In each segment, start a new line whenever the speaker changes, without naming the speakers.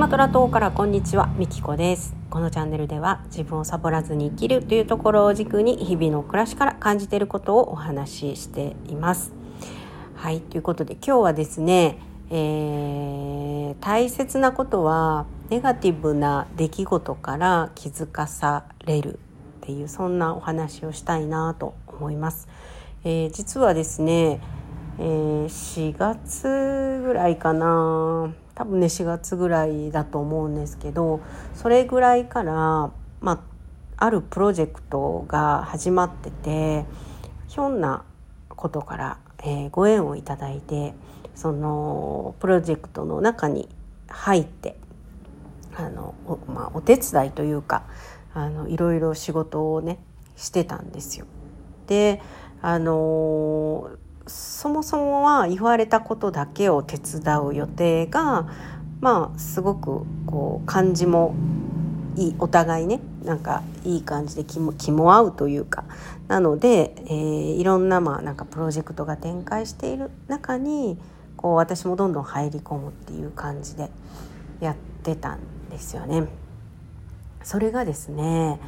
マトラ島からこんにちはみきこです。このチャンネルでは自分をサボらずに生きるというところを軸に日々の暮らしから感じていることをお話ししています。はいということで今日はですね、えー、大切なことはネガティブな出来事から気づかされるっていうそんなお話をしたいなと思います、えー、実はですねえー、4月ぐらいかな多分ね4月ぐらいだと思うんですけどそれぐらいから、まあ、あるプロジェクトが始まっててひょんなことから、えー、ご縁をいただいてそのプロジェクトの中に入ってあのお,、まあ、お手伝いというかあのいろいろ仕事をねしてたんですよ。であのそもそもは言われたことだけを手伝う予定がまあすごくこう感じもいいお互いねなんかいい感じで気も気も合うというかなので、えー、いろんなまあなんかプロジェクトが展開している中にこう私もどんどん入り込むっていう感じでやってたんですよね。それがですね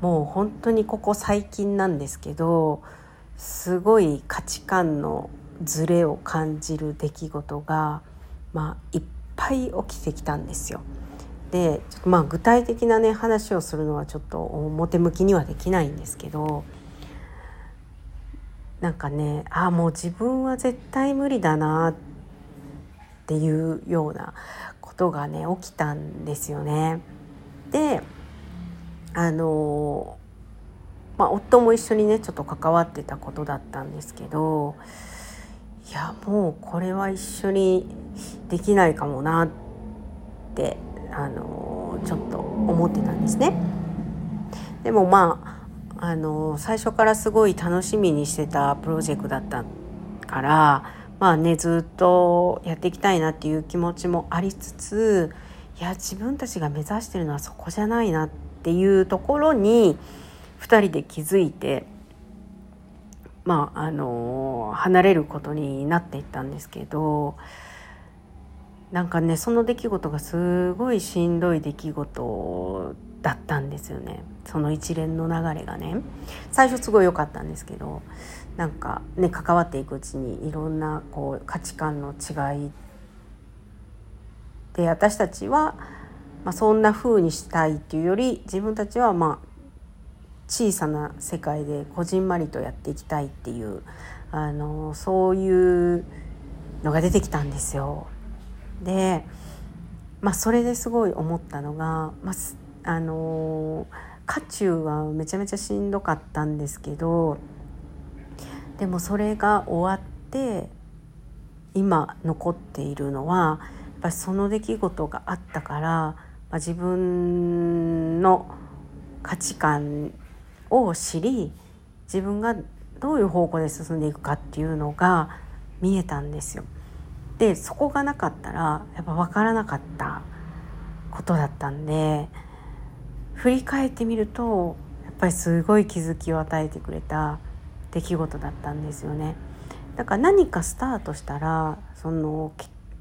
もう本当にここ最近なんですけどすごい価値観のズレを感じる出来事が、まあ、いっぱい起きてきたんですよ。でちょっとまあ具体的なね話をするのはちょっと表向きにはできないんですけどなんかねああもう自分は絶対無理だなっていうようなことがね起きたんですよね。であのまあ、夫も一緒にねちょっと関わってたことだったんですけどいやもうこれは一緒にできないかもなってあのちょっと思ってたんですね。でもまああの最初からすごい楽しみにしてたプロジェクトだったからまあねずっとやっていきたいなっていう気持ちもありつついや自分たちが目指してるのはそこじゃないなっていうところに2人で気づいてまああの離れることになっていったんですけどなんかねその出来事がすごいしんどい出来事だったんですよね。その一連の流れがね。最初すごい良かったんですけどなんかね関わっていくうちにいろんなこう価値観の違い。で私たちは、まあ、そんな風にしたいっていうより自分たちはまあ小さな世界でこじんまりとやっていきたいっていうあのそういうのが出てきたんですよ。で、まあ、それですごい思ったのが、まあ、あの渦中はめちゃめちゃしんどかったんですけどでもそれが終わって今残っているのはやっぱりその出来事があったから、まあ、自分の価値観を知り自分がどういう方向で進んでいくかっていうのが見えたんですよ。でそこがなかったらやっぱ分からなかったことだったんで振り返ってみるとやっぱりすごい気づきを与えてくれた出来事だったんですよね。だから何かスタートしたらその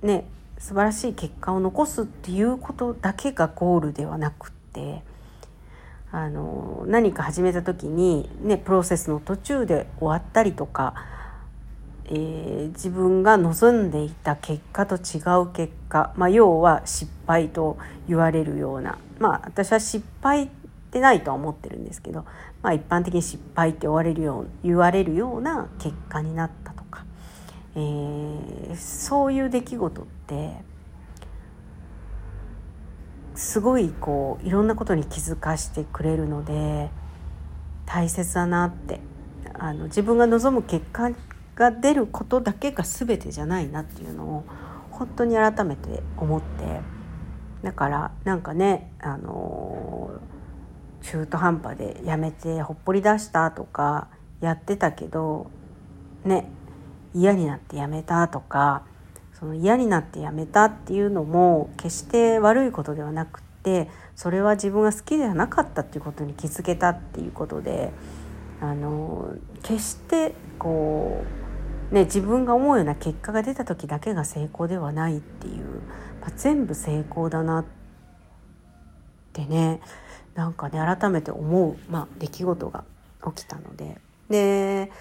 ね素晴らしい結果を残すっていうことだけがゴールではなくってあの何か始めた時に、ね、プロセスの途中で終わったりとか、えー、自分が望んでいた結果と違う結果、まあ、要は失敗と言われるようなまあ私は失敗ってないとは思ってるんですけど、まあ、一般的に失敗って言われるよう言われるような結果になったとか、えー、そういう出来事ってすごいこういろんなことに気づかしてくれるので大切だなって。あの自分が望む結果が出ることだけが全てじゃないなっていうのを本当に改めて思って。だからなんかねあの中途半端でやめてほっぽり出したとかやってたけどね嫌になってやめたとかその嫌になってやめたっていうのも決して悪いことではなくってそれは自分が好きではなかったっていうことに気づけたっていうことであの決してこう、ね、自分が思うような結果が出た時だけが成功ではないっていうまあ、全部成功だなってねなんかね改めて思う、まあ、出来事が起きたので。で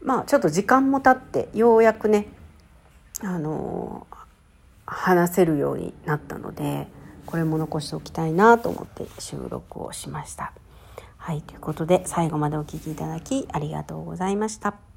まあちょっと時間も経ってようやくねあの話せるようになったのでこれも残しておきたいなと思って収録をしました。はいということで最後までお聴きいただきありがとうございました。